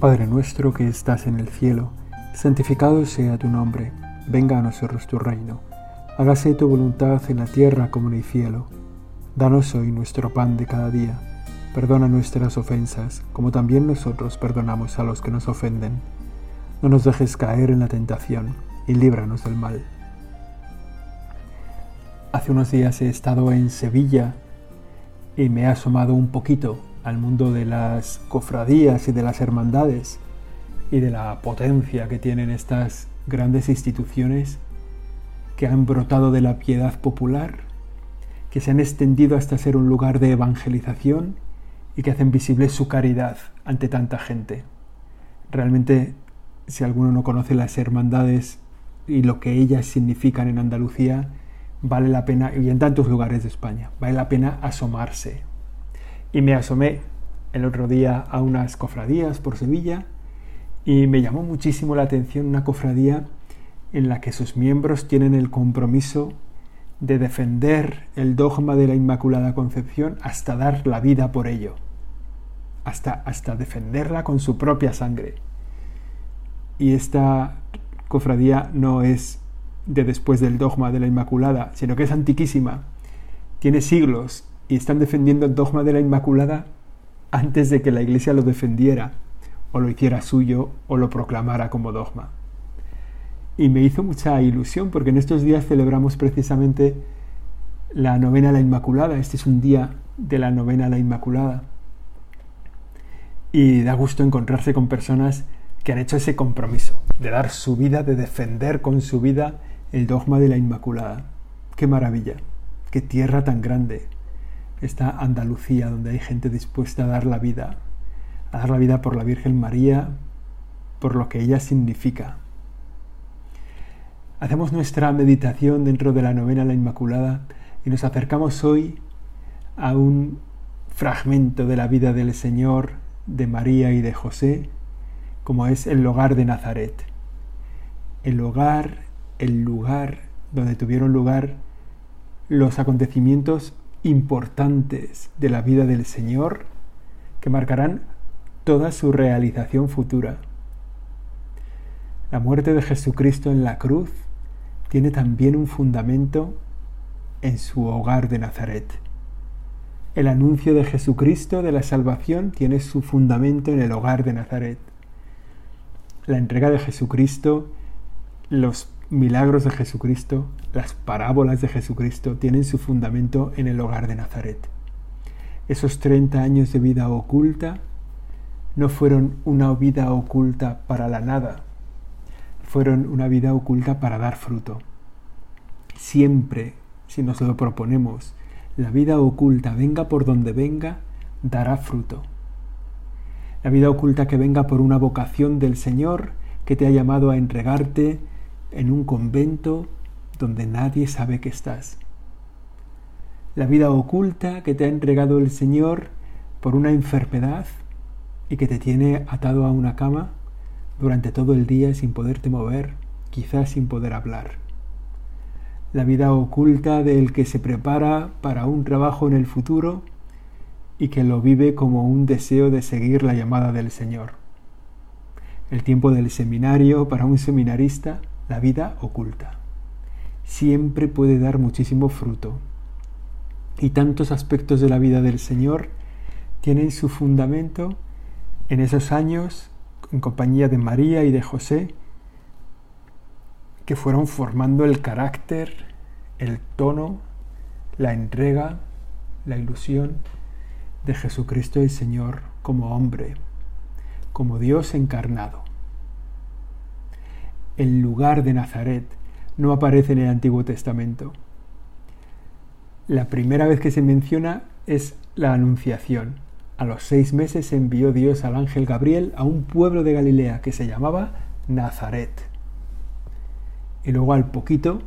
Padre nuestro que estás en el cielo, santificado sea tu nombre, venga a nosotros tu reino, hágase tu voluntad en la tierra como en el cielo. Danos hoy nuestro pan de cada día, perdona nuestras ofensas, como también nosotros perdonamos a los que nos ofenden. No nos dejes caer en la tentación y líbranos del mal. Hace unos días he estado en Sevilla y me he asomado un poquito al mundo de las cofradías y de las hermandades y de la potencia que tienen estas grandes instituciones que han brotado de la piedad popular, que se han extendido hasta ser un lugar de evangelización y que hacen visible su caridad ante tanta gente. Realmente, si alguno no conoce las hermandades y lo que ellas significan en Andalucía, vale la pena, y en tantos lugares de España, vale la pena asomarse. Y me asomé el otro día a unas cofradías por Sevilla y me llamó muchísimo la atención una cofradía en la que sus miembros tienen el compromiso de defender el dogma de la Inmaculada Concepción hasta dar la vida por ello, hasta, hasta defenderla con su propia sangre. Y esta cofradía no es de después del dogma de la Inmaculada, sino que es antiquísima, tiene siglos y están defendiendo el dogma de la Inmaculada antes de que la Iglesia lo defendiera, o lo hiciera suyo, o lo proclamara como dogma. Y me hizo mucha ilusión porque en estos días celebramos precisamente la novena a la Inmaculada. Este es un día de la novena a la Inmaculada. Y da gusto encontrarse con personas que han hecho ese compromiso de dar su vida, de defender con su vida el dogma de la Inmaculada. Qué maravilla, qué tierra tan grande, esta Andalucía donde hay gente dispuesta a dar la vida, a dar la vida por la Virgen María, por lo que ella significa. Hacemos nuestra meditación dentro de la novena La Inmaculada y nos acercamos hoy a un fragmento de la vida del Señor, de María y de José, como es el hogar de Nazaret. El hogar el lugar donde tuvieron lugar los acontecimientos importantes de la vida del Señor que marcarán toda su realización futura. La muerte de Jesucristo en la cruz tiene también un fundamento en su hogar de Nazaret. El anuncio de Jesucristo de la salvación tiene su fundamento en el hogar de Nazaret. La entrega de Jesucristo, los milagros de Jesucristo, las parábolas de Jesucristo tienen su fundamento en el hogar de Nazaret. Esos 30 años de vida oculta no fueron una vida oculta para la nada, fueron una vida oculta para dar fruto. Siempre, si nos lo proponemos, la vida oculta, venga por donde venga, dará fruto. La vida oculta que venga por una vocación del Señor que te ha llamado a entregarte en un convento donde nadie sabe que estás. La vida oculta que te ha entregado el Señor por una enfermedad y que te tiene atado a una cama durante todo el día sin poderte mover, quizás sin poder hablar. La vida oculta del que se prepara para un trabajo en el futuro y que lo vive como un deseo de seguir la llamada del Señor. El tiempo del seminario para un seminarista la vida oculta. Siempre puede dar muchísimo fruto. Y tantos aspectos de la vida del Señor tienen su fundamento en esos años en compañía de María y de José, que fueron formando el carácter, el tono, la entrega, la ilusión de Jesucristo el Señor como hombre, como Dios encarnado el lugar de Nazaret no aparece en el Antiguo Testamento. La primera vez que se menciona es la Anunciación. A los seis meses envió Dios al ángel Gabriel a un pueblo de Galilea que se llamaba Nazaret. Y luego al poquito,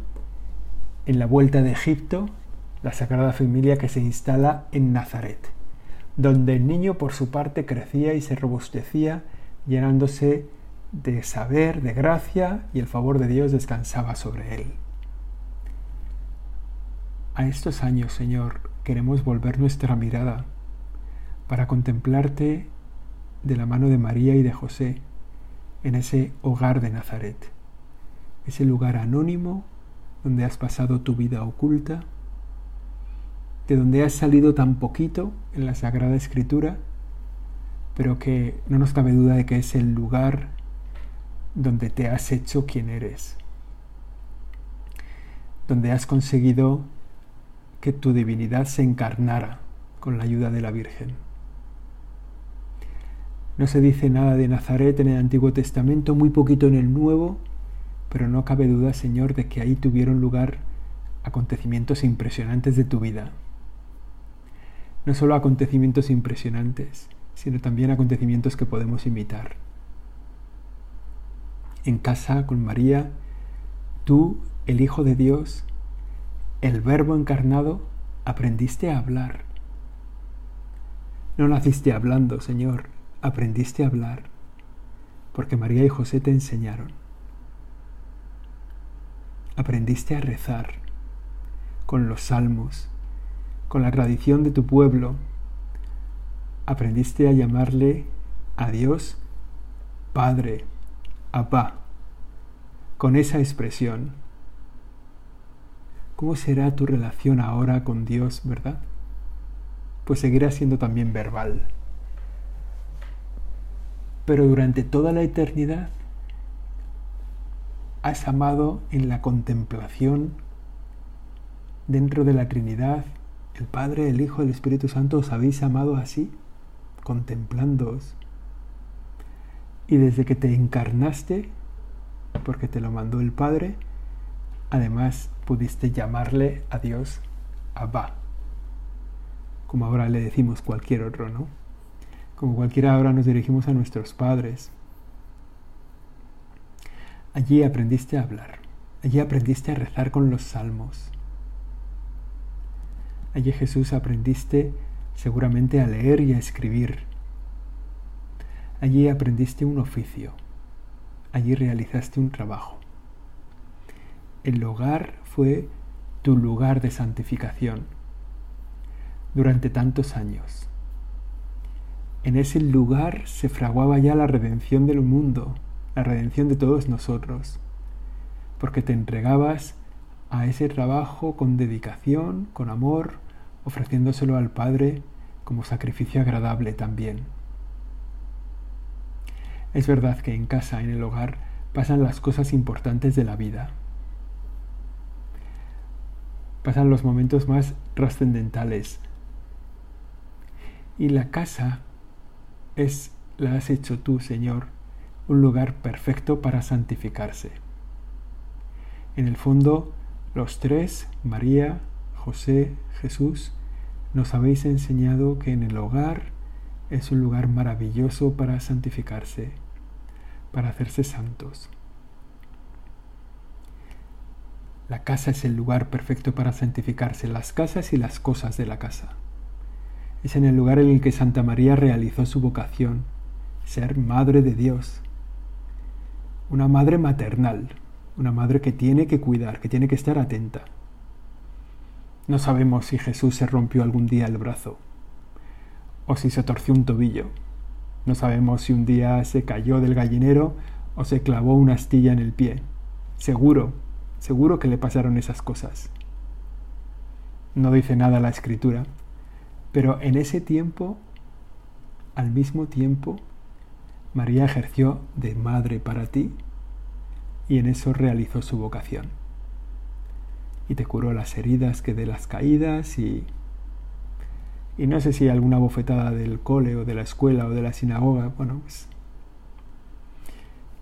en la vuelta de Egipto, la Sagrada Familia que se instala en Nazaret, donde el niño por su parte crecía y se robustecía, llenándose de saber, de gracia, y el favor de Dios descansaba sobre él. A estos años, Señor, queremos volver nuestra mirada para contemplarte de la mano de María y de José en ese hogar de Nazaret, ese lugar anónimo donde has pasado tu vida oculta, de donde has salido tan poquito en la Sagrada Escritura, pero que no nos cabe duda de que es el lugar donde te has hecho quien eres, donde has conseguido que tu divinidad se encarnara con la ayuda de la Virgen. No se dice nada de Nazaret en el Antiguo Testamento, muy poquito en el Nuevo, pero no cabe duda, Señor, de que ahí tuvieron lugar acontecimientos impresionantes de tu vida. No solo acontecimientos impresionantes, sino también acontecimientos que podemos imitar. En casa con María, tú, el Hijo de Dios, el Verbo encarnado, aprendiste a hablar. No naciste hablando, Señor, aprendiste a hablar, porque María y José te enseñaron aprendiste a rezar con los salmos, con la tradición de tu pueblo. Aprendiste a llamarle a Dios Padre, Abba, con esa expresión. ¿Cómo será tu relación ahora con Dios, verdad? Pues seguirá siendo también verbal. Pero durante toda la eternidad has amado en la contemplación dentro de la Trinidad, el Padre, el Hijo, el Espíritu Santo, os habéis amado así, contemplándoos. Y desde que te encarnaste, porque te lo mandó el Padre, además pudiste llamarle a Dios Abba, como ahora le decimos cualquier otro, ¿no? Como cualquiera ahora nos dirigimos a nuestros padres, Allí aprendiste a hablar, allí aprendiste a rezar con los salmos. Allí Jesús aprendiste seguramente a leer y a escribir. Allí aprendiste un oficio, allí realizaste un trabajo. El hogar fue tu lugar de santificación durante tantos años. En ese lugar se fraguaba ya la redención del mundo, la redención de todos nosotros, porque te entregabas a ese trabajo con dedicación, con amor, ofreciéndoselo al Padre como sacrificio agradable también. Es verdad que en casa, en el hogar, pasan las cosas importantes de la vida. Pasan los momentos más trascendentales. Y la casa es la has hecho tú, Señor, un lugar perfecto para santificarse. En el fondo, los tres, María, José, Jesús, nos habéis enseñado que en el hogar es un lugar maravilloso para santificarse, para hacerse santos. La casa es el lugar perfecto para santificarse, las casas y las cosas de la casa. Es en el lugar en el que Santa María realizó su vocación, ser Madre de Dios, una madre maternal, una madre que tiene que cuidar, que tiene que estar atenta. No sabemos si Jesús se rompió algún día el brazo o si se torció un tobillo. No sabemos si un día se cayó del gallinero o se clavó una astilla en el pie. Seguro, seguro que le pasaron esas cosas. No dice nada la escritura, pero en ese tiempo, al mismo tiempo, María ejerció de madre para ti y en eso realizó su vocación. Y te curó las heridas que de las caídas y... Y no sé si alguna bofetada del cole o de la escuela o de la sinagoga, bueno, pues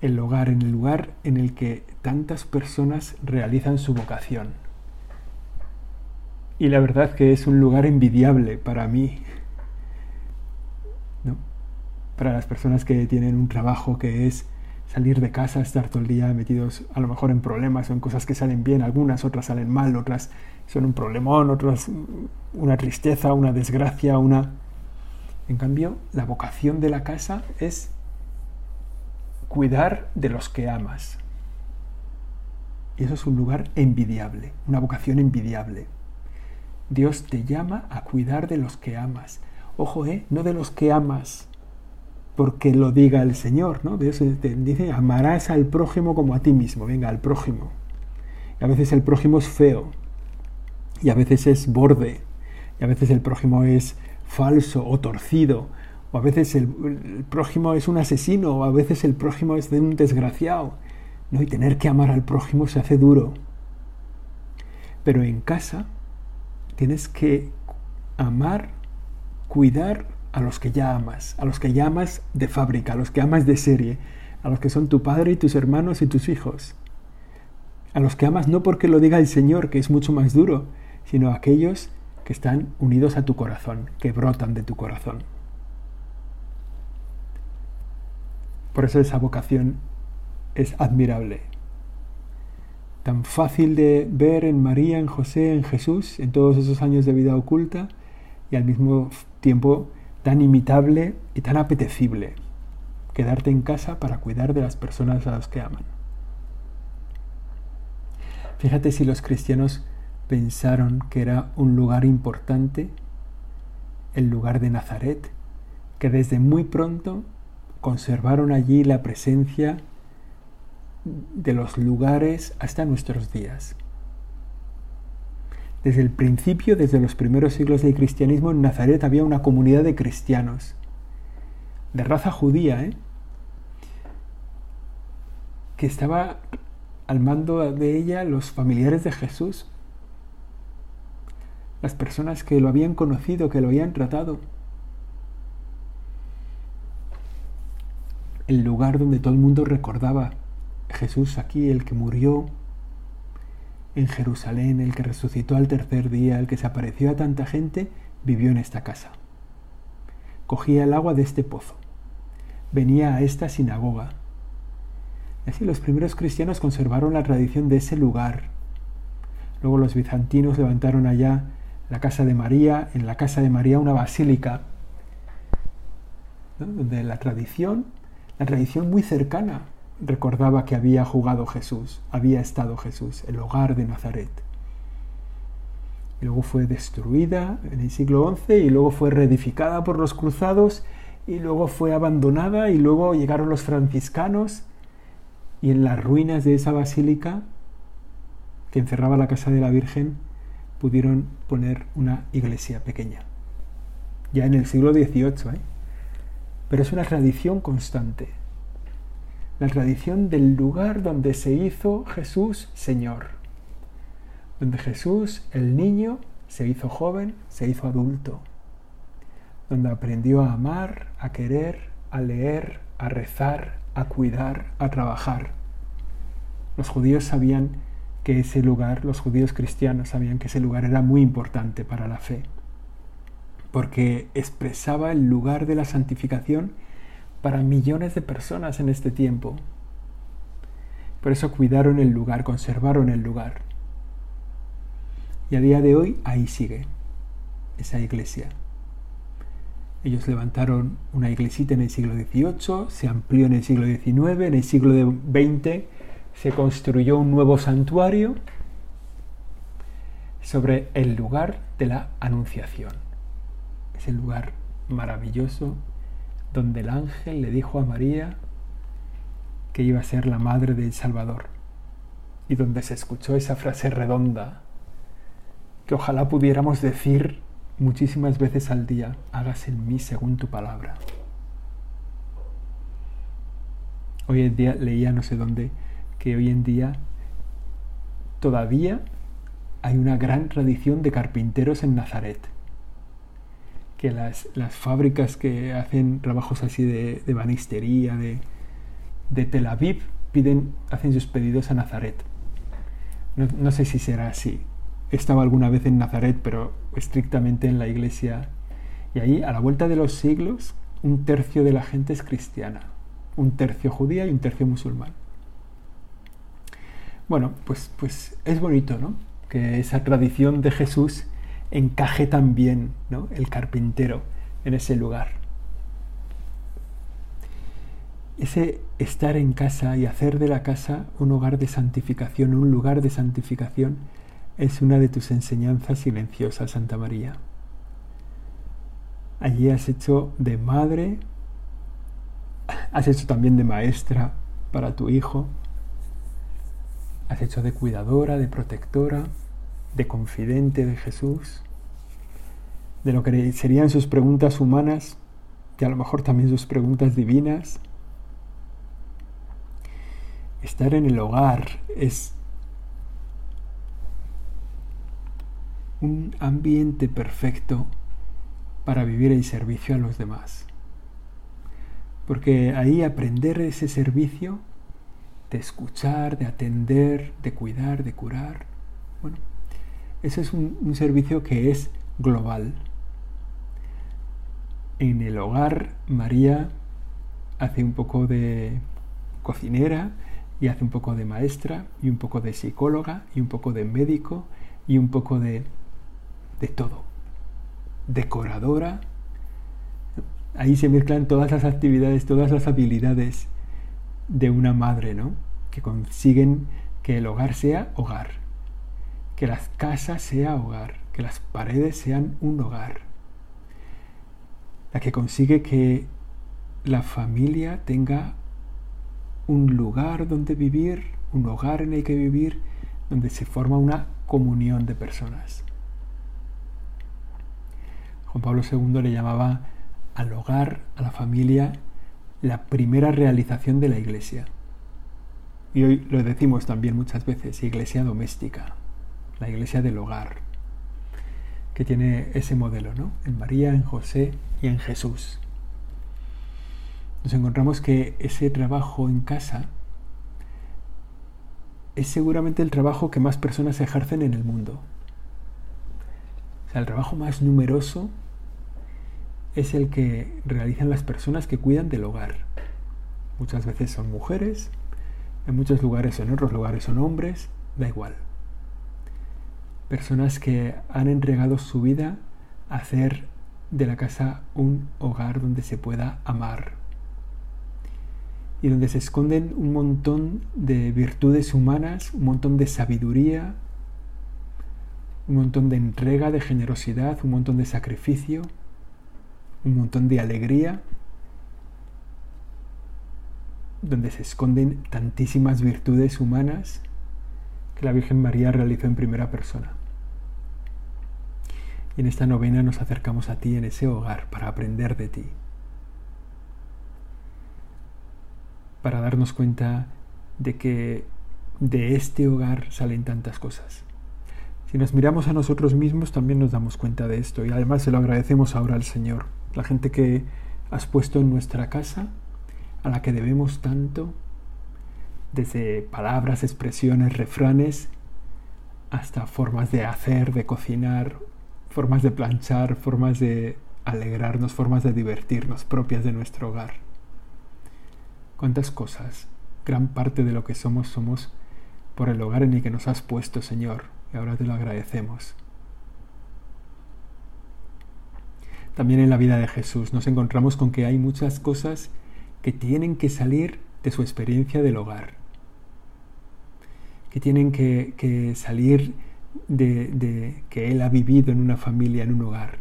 el hogar, en el lugar en el que tantas personas realizan su vocación. Y la verdad que es un lugar envidiable para mí, para las personas que tienen un trabajo que es salir de casa, estar todo el día metidos a lo mejor en problemas o en cosas que salen bien, algunas, otras salen mal, otras son un problemón, otras una tristeza, una desgracia, una... En cambio, la vocación de la casa es cuidar de los que amas. Y eso es un lugar envidiable, una vocación envidiable. Dios te llama a cuidar de los que amas. Ojo, ¿eh? No de los que amas porque lo diga el Señor, ¿no? Dios dice, amarás al prójimo como a ti mismo, venga, al prójimo. Y a veces el prójimo es feo, y a veces es borde, y a veces el prójimo es falso o torcido, o a veces el, prójimo es un asesino, o a veces el prójimo es de un desgraciado. ¿no? Y tener que amar al prójimo se hace duro. Pero en casa tienes que amar, cuidar a los que ya amas, a los que ya amas de fábrica, a los que amas de serie, a los que son tu padre y tus hermanos y tus hijos. A los que amas no porque lo diga el Señor, que es mucho más duro, sino a aquellos que están unidos a tu corazón, que brotan de tu corazón. Por eso esa vocación es admirable. Tan fácil de ver en María, en José, en Jesús, en todos esos años de vida oculta, y al mismo tiempo tan imitable y tan apetecible. Quedarte en casa para cuidar de las personas a las que aman. Fíjate si los cristianos pensaron que era un lugar importante, el lugar de Nazaret, que desde muy pronto conservaron allí la presencia de los lugares hasta nuestros días. Desde el principio, desde los primeros siglos del cristianismo, en Nazaret había una comunidad de cristianos, de raza judía, ¿eh? que estaba al mando de ella los familiares de Jesús, las personas que lo habían conocido, que lo habían tratado. El lugar donde todo el mundo recordaba Jesús aquí, el que murió en Jerusalén, el que resucitó al tercer día, el que se apareció a tanta gente, vivió en esta casa. Cogía el agua de este pozo. Venía a esta sinagoga. Y así los primeros cristianos conservaron la tradición de ese lugar. Luego los bizantinos levantaron allá la casa de María, en la casa de María una basílica, donde la tradición, la tradición muy cercana, recordaba que había jugado Jesús, había estado Jesús, el hogar de Nazaret. Y luego fue destruida en el siglo XI y luego fue reedificada por los cruzados y luego fue abandonada y luego llegaron los franciscanos y en las ruinas de esa basílica que encerraba la casa de la Virgen pudieron poner una iglesia pequeña. Ya en el siglo XVIII, ¿eh? pero es una tradición constante la tradición del lugar donde se hizo Jesús Señor, donde Jesús, el niño, se hizo joven, se hizo adulto, donde aprendió a amar, a querer, a leer, a rezar, a cuidar, a trabajar. Los judíos sabían que ese lugar, los judíos cristianos sabían que ese lugar era muy importante para la fe, porque expresaba el lugar de la santificación para millones de personas en este tiempo. Por eso cuidaron el lugar, conservaron el lugar. Y a día de hoy ahí sigue esa iglesia. Ellos levantaron una iglesita en el siglo XVIII, se amplió en el siglo XIX, en el siglo XX se construyó un nuevo santuario sobre el lugar de la Anunciación. Es el lugar maravilloso donde el ángel le dijo a María que iba a ser la madre del Salvador y donde se escuchó esa frase redonda que ojalá pudiéramos decir muchísimas veces al día, hágase en mí según tu palabra. Hoy en día leía no sé dónde que hoy en día todavía hay una gran tradición de carpinteros en Nazaret que las, fábricas que hacen trabajos así de, de banistería, de, de, Tel Aviv, piden, hacen sus pedidos a Nazaret. No, sé si será así. He estado alguna vez en Nazaret, pero estrictamente en la iglesia. Y ahí, a la vuelta de los siglos, un tercio de la gente es cristiana, un tercio judía y un tercio musulmán. Bueno, pues, pues es bonito, ¿no? Que esa tradición de Jesús encaje también ¿no? el carpintero en ese lugar. Ese estar en casa y hacer de la casa un hogar de santificación, un lugar de santificación, es una de tus enseñanzas silenciosas, Santa María. Allí has hecho de madre has hecho también de maestra para tu hijo, has hecho de cuidadora, de protectora, de confidente de Jesús, de lo que serían sus preguntas humanas y a lo mejor también sus preguntas divinas. Estar en el hogar es un ambiente perfecto para vivir el servicio a los demás. Porque ahí aprender ese servicio de escuchar, de atender, de cuidar, de curar, bueno, ese es un, un servicio que es global. En el hogar, María hace un poco de cocinera y hace un poco de maestra y un poco de psicóloga y un poco de médico y un poco de, de todo. Decoradora. Ahí se mezclan todas las actividades, todas las habilidades de una madre, ¿no? Que consiguen que el hogar sea hogar, que las casas sea hogar, que las paredes sean un hogar la que consigue que la familia tenga un lugar donde vivir, un hogar en el que vivir, donde se forma una comunión de personas. Juan Pablo II le llamaba al hogar, a la familia, la primera realización de la iglesia. Y hoy lo decimos también muchas veces, iglesia doméstica, la iglesia del hogar que tiene ese modelo, ¿no? En María, en José y en Jesús. Nos encontramos que ese trabajo en casa es seguramente el trabajo que más personas ejercen en el mundo. O sea, el trabajo más numeroso es el que realizan las personas que cuidan del hogar. Muchas veces son mujeres, en muchos lugares, en otros lugares son hombres, da igual personas que han entregado su vida a hacer de la casa un hogar donde se pueda amar y donde se esconden un montón de virtudes humanas, un montón de sabiduría, un montón de entrega, de generosidad, un montón de sacrificio, un montón de alegría, donde se esconden tantísimas virtudes humanas que la Virgen María realizó en primera persona. En esta novena nos acercamos a ti en ese hogar para aprender de ti. Para darnos cuenta de que de este hogar salen tantas cosas. Si nos miramos a nosotros mismos también nos damos cuenta de esto y además se lo agradecemos ahora al Señor. La gente que has puesto en nuestra casa, a la que debemos tanto, desde palabras, expresiones, refranes, hasta formas de hacer, de cocinar, formas de planchar, formas de alegrarnos, formas de divertirnos propias de nuestro hogar. ¿Cuántas cosas? Gran parte de lo que somos somos por el hogar en el que nos has puesto, Señor, y ahora te lo agradecemos. También en la vida de Jesús nos encontramos con que hay muchas cosas que tienen que salir de su experiencia del hogar, que tienen que, que salir de, que él ha vivido en una familia, en un hogar.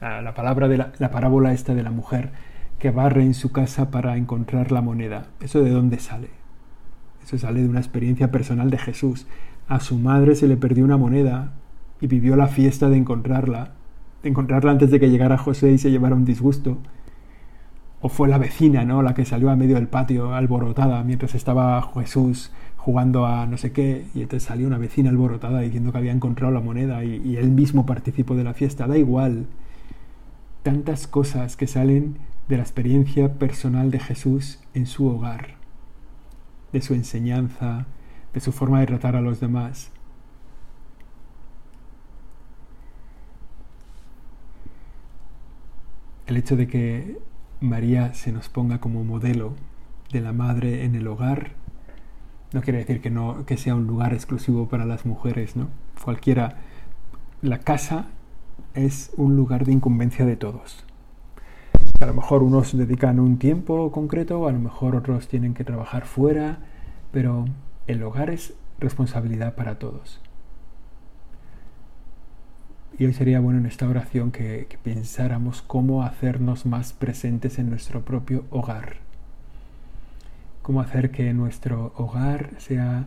La, palabra de la, la, parábola esta de la mujer que barre en su casa para encontrar la moneda. ¿Eso de dónde sale? Eso sale de una experiencia personal de Jesús. A su madre se le perdió una moneda y vivió la fiesta de encontrarla, de encontrarla antes de que llegara José y se llevara un disgusto. O fue la vecina, ¿no? La que salió a medio del patio alborotada mientras estaba Jesús jugando a no sé qué, y entonces salió una vecina alborotada diciendo que había encontrado la moneda y, él mismo participó de la fiesta. Da igual. Tantas cosas que salen de la experiencia personal de Jesús en su hogar, de su enseñanza, de su forma de tratar a los demás. El hecho de que María se nos ponga como modelo de la madre en el hogar no quiere decir que, no, que sea un lugar exclusivo para las mujeres, ¿no? Cualquiera. La casa es un lugar de incumbencia de todos. A lo mejor unos dedican un tiempo concreto, a lo mejor otros tienen que trabajar fuera, pero el hogar es responsabilidad para todos. Y hoy sería bueno en esta oración que, pensáramos cómo hacernos más presentes en nuestro propio hogar. Cómo hacer que nuestro hogar sea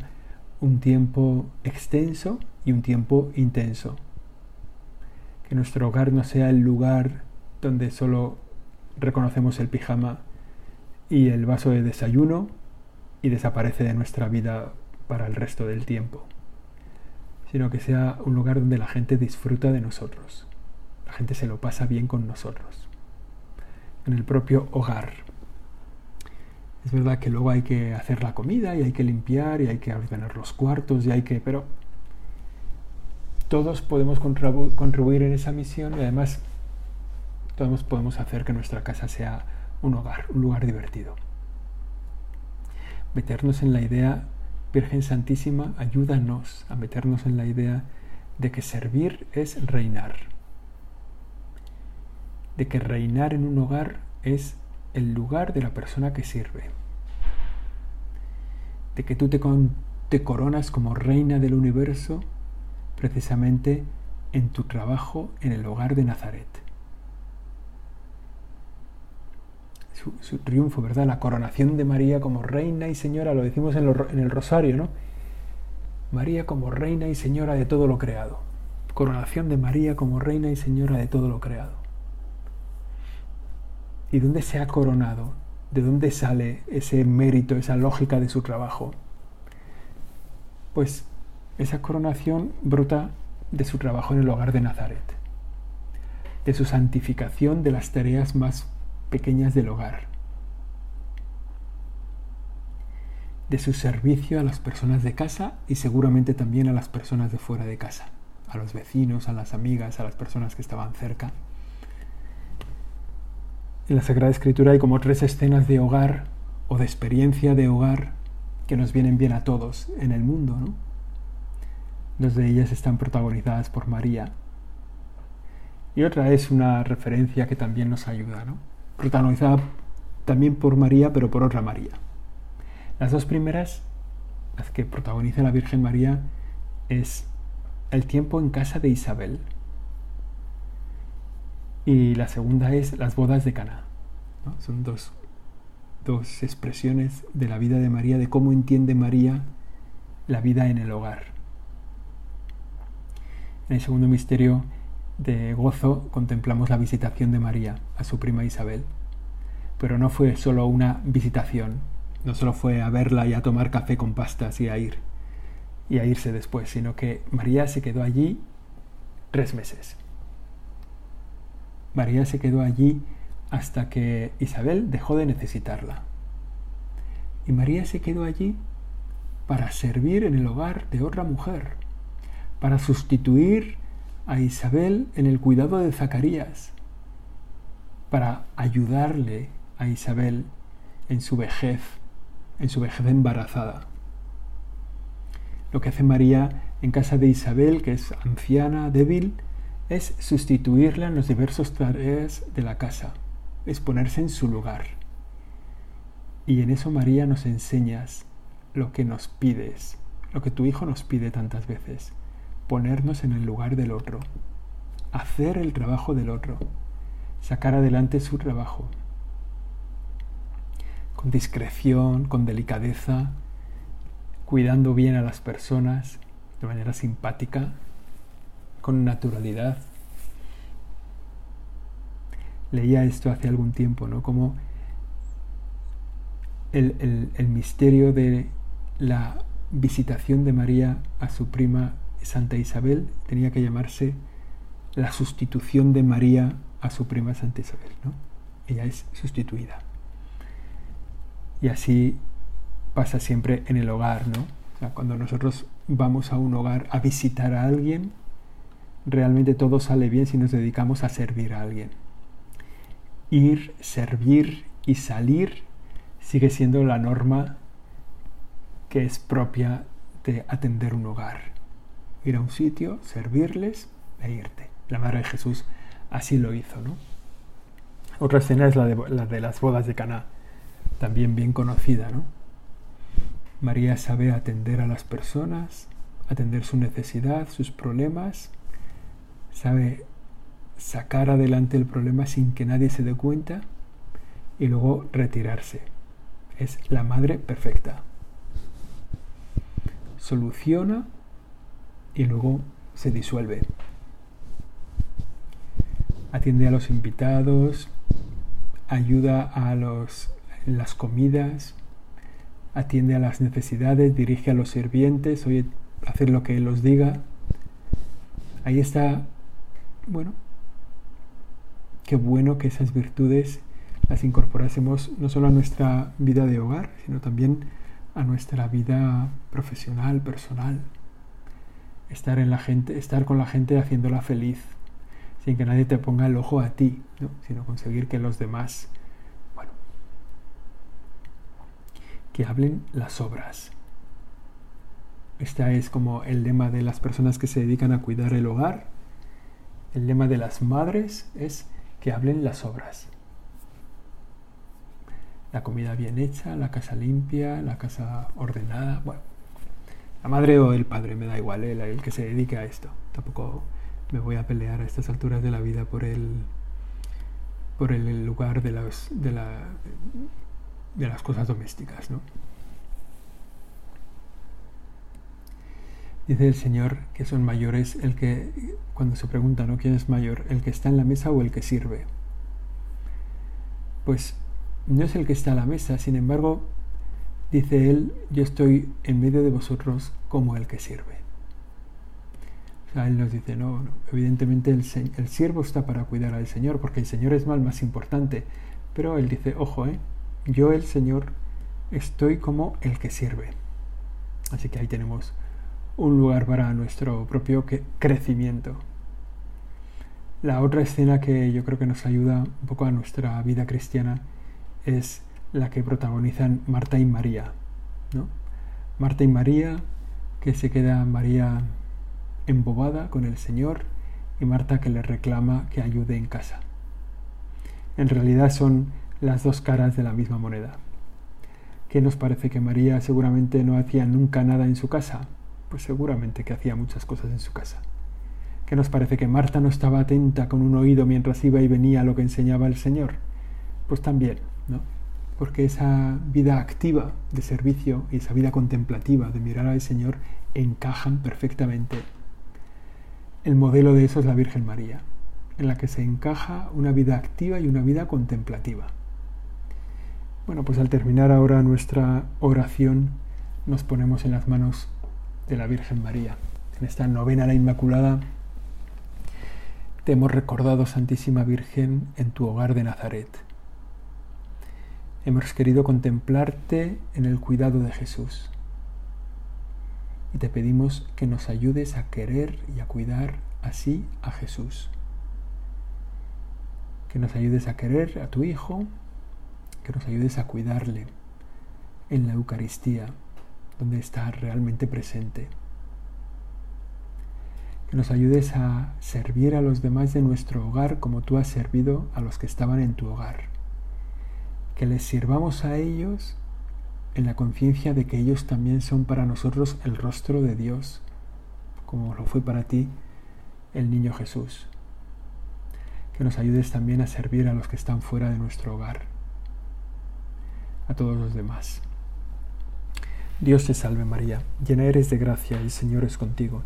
un tiempo extenso y un tiempo intenso. Que nuestro hogar no sea el lugar donde solo reconocemos el pijama y el vaso de desayuno y desaparece de nuestra vida para el resto del tiempo, sino que sea un lugar donde la gente disfruta de nosotros, la gente se lo pasa bien con nosotros, en el propio hogar. Es verdad que luego hay que hacer la comida y hay que limpiar y hay que ordenar los cuartos y hay que... pero todos podemos contribuir en esa misión y además todos podemos hacer que nuestra casa sea un hogar, un lugar divertido. Meternos en la idea, Virgen Santísima, ayúdanos a meternos en la idea de que servir es reinar. De que reinar en un hogar es el lugar de la persona que sirve. De que tú te, coronas como reina del universo precisamente en tu trabajo en el hogar de Nazaret. Su, triunfo, ¿verdad? La coronación de María como reina y señora, lo decimos en, en el rosario, ¿no? María como reina y señora de todo lo creado. Coronación de María como reina y señora de todo lo creado. ¿Y dónde se ha coronado? ¿De dónde sale ese mérito, esa lógica de su trabajo? Pues esa coronación brota de su trabajo en el hogar de Nazaret, de su santificación de las tareas más pequeñas del hogar, de su servicio a las personas de casa y seguramente también a las personas de fuera de casa, a los vecinos, a las amigas, a las personas que estaban cerca. En la Sagrada Escritura hay como tres escenas de hogar o de experiencia de hogar que nos vienen bien a todos en el mundo. ¿no? Dos de ellas están protagonizadas por María y otra es una referencia que también nos ayuda. ¿no? Protagonizada también por María, pero por otra María. Las dos primeras, las que protagoniza la Virgen María, es el tiempo en casa de Isabel. Y la segunda es las bodas de Cana. Son dos, dos expresiones de la vida de María, de cómo entiende María la vida en el hogar. En el segundo misterio de gozo contemplamos la visitación de María a su prima Isabel. Pero no fue solo una visitación, no solo fue a verla y a tomar café con pastas y a ir y a irse después, sino que María se quedó allí tres meses. María se quedó allí hasta que Isabel dejó de necesitarla. Y María se quedó allí para servir en el hogar de otra mujer, para sustituir a Isabel en el cuidado de Zacarías para ayudarle a Isabel en su vejez, en su vejez embarazada. Lo que hace María en casa de Isabel, que es anciana, débil, es sustituirla en los diversos tareas de la casa, es ponerse en su lugar. Y en eso María nos enseñas lo que nos pides, lo que tu Hijo nos pide tantas veces, ponernos en el lugar del otro, hacer el trabajo del otro, sacar adelante su trabajo, con discreción, con delicadeza, cuidando bien a las personas de manera simpática, con naturalidad. Leía esto hace algún tiempo, ¿no? Como el, el misterio de la visitación de María a su prima Santa Isabel tenía que llamarse la sustitución de María a su prima Santa Isabel. ¿no? Ella es sustituida. Y así pasa siempre en el hogar, ¿no? cuando nosotros vamos a un hogar a visitar a alguien, realmente todo sale bien si nos dedicamos a servir a alguien. Ir, servir y salir sigue siendo la norma que es propia de atender un hogar ir a un sitio, servirles e irte. La Madre de Jesús así lo hizo, ¿no? Otra escena es la de, la de las bodas de Caná, también bien conocida, ¿no? María sabe atender a las personas, atender su necesidad, sus problemas, sabe sacar adelante el problema sin que nadie se dé cuenta y luego retirarse. Es la madre perfecta. Soluciona y luego se disuelve. Atiende a los invitados, ayuda a los, las comidas, atiende a las necesidades, dirige a los sirvientes, oye, hacer lo que él los diga. Ahí está, bueno, qué bueno que esas virtudes las incorporásemos no solo a nuestra vida de hogar, sino también a nuestra vida profesional, personal. Estar, en la gente, estar con la gente haciéndola feliz, sin que nadie te ponga el ojo a ti, sino conseguir que los demás, bueno, que hablen las obras. Este es como el lema de las personas que se dedican a cuidar el hogar. El lema de las madres es que hablen las obras la comida bien hecha, la casa limpia, la casa ordenada. Bueno, la madre o el padre, me da igual, el, que se dedique a esto. Tampoco me voy a pelear a estas alturas de la vida por el, por el lugar de las, de, la, de las cosas domésticas. ¿no? Dice el Señor que son mayores el que, cuando se pregunta, ¿no? ¿Quién es mayor? ¿El que está en la mesa o el que sirve? Pues no es el que está a la mesa, sin embargo, dice él, yo estoy en medio de vosotros como el que sirve. O sea, él nos dice, no, evidentemente el, el, siervo está para cuidar al Señor, porque el Señor es mal más importante, pero él dice, ojo, ¿eh? yo el Señor estoy como el que sirve. Así que ahí tenemos un lugar para nuestro propio crecimiento. La otra escena que yo creo que nos ayuda un poco a nuestra vida cristiana es la que protagonizan Marta y María. ¿no? Marta y María, que se queda María embobada con el Señor y Marta que le reclama que ayude en casa. En realidad son las dos caras de la misma moneda. ¿Qué nos parece que María seguramente no hacía nunca nada en su casa? Pues seguramente que hacía muchas cosas en su casa. ¿Qué nos parece que Marta no estaba atenta con un oído mientras iba y venía a lo que enseñaba el Señor? Pues también porque esa vida activa de servicio y esa vida contemplativa de mirar al Señor encajan perfectamente. El modelo de eso es la Virgen María, en la que se encaja una vida activa y una vida contemplativa. Bueno, pues al terminar ahora nuestra oración, nos ponemos en las manos de la Virgen María. En esta novena a la Inmaculada, te hemos recordado, Santísima Virgen, en tu hogar de Nazaret Hemos querido contemplarte en el cuidado de Jesús. Y te pedimos que nos ayudes a querer y a cuidar así a Jesús. Que nos ayudes a querer a tu Hijo, que nos ayudes a cuidarle en la Eucaristía, donde está realmente presente. Que nos ayudes a servir a los demás de nuestro hogar como tú has servido a los que estaban en tu hogar que les sirvamos a ellos en la conciencia de que ellos también son para nosotros el rostro de Dios, como lo fue para ti el niño Jesús. Que nos ayudes también a servir a los que están fuera de nuestro hogar, a todos los demás. Dios te salve María, llena eres de gracia, el Señor es contigo.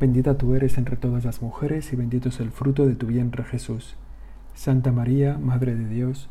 Bendita tú eres entre todas las mujeres y bendito es el fruto de tu vientre Jesús. Santa María, Madre de Dios,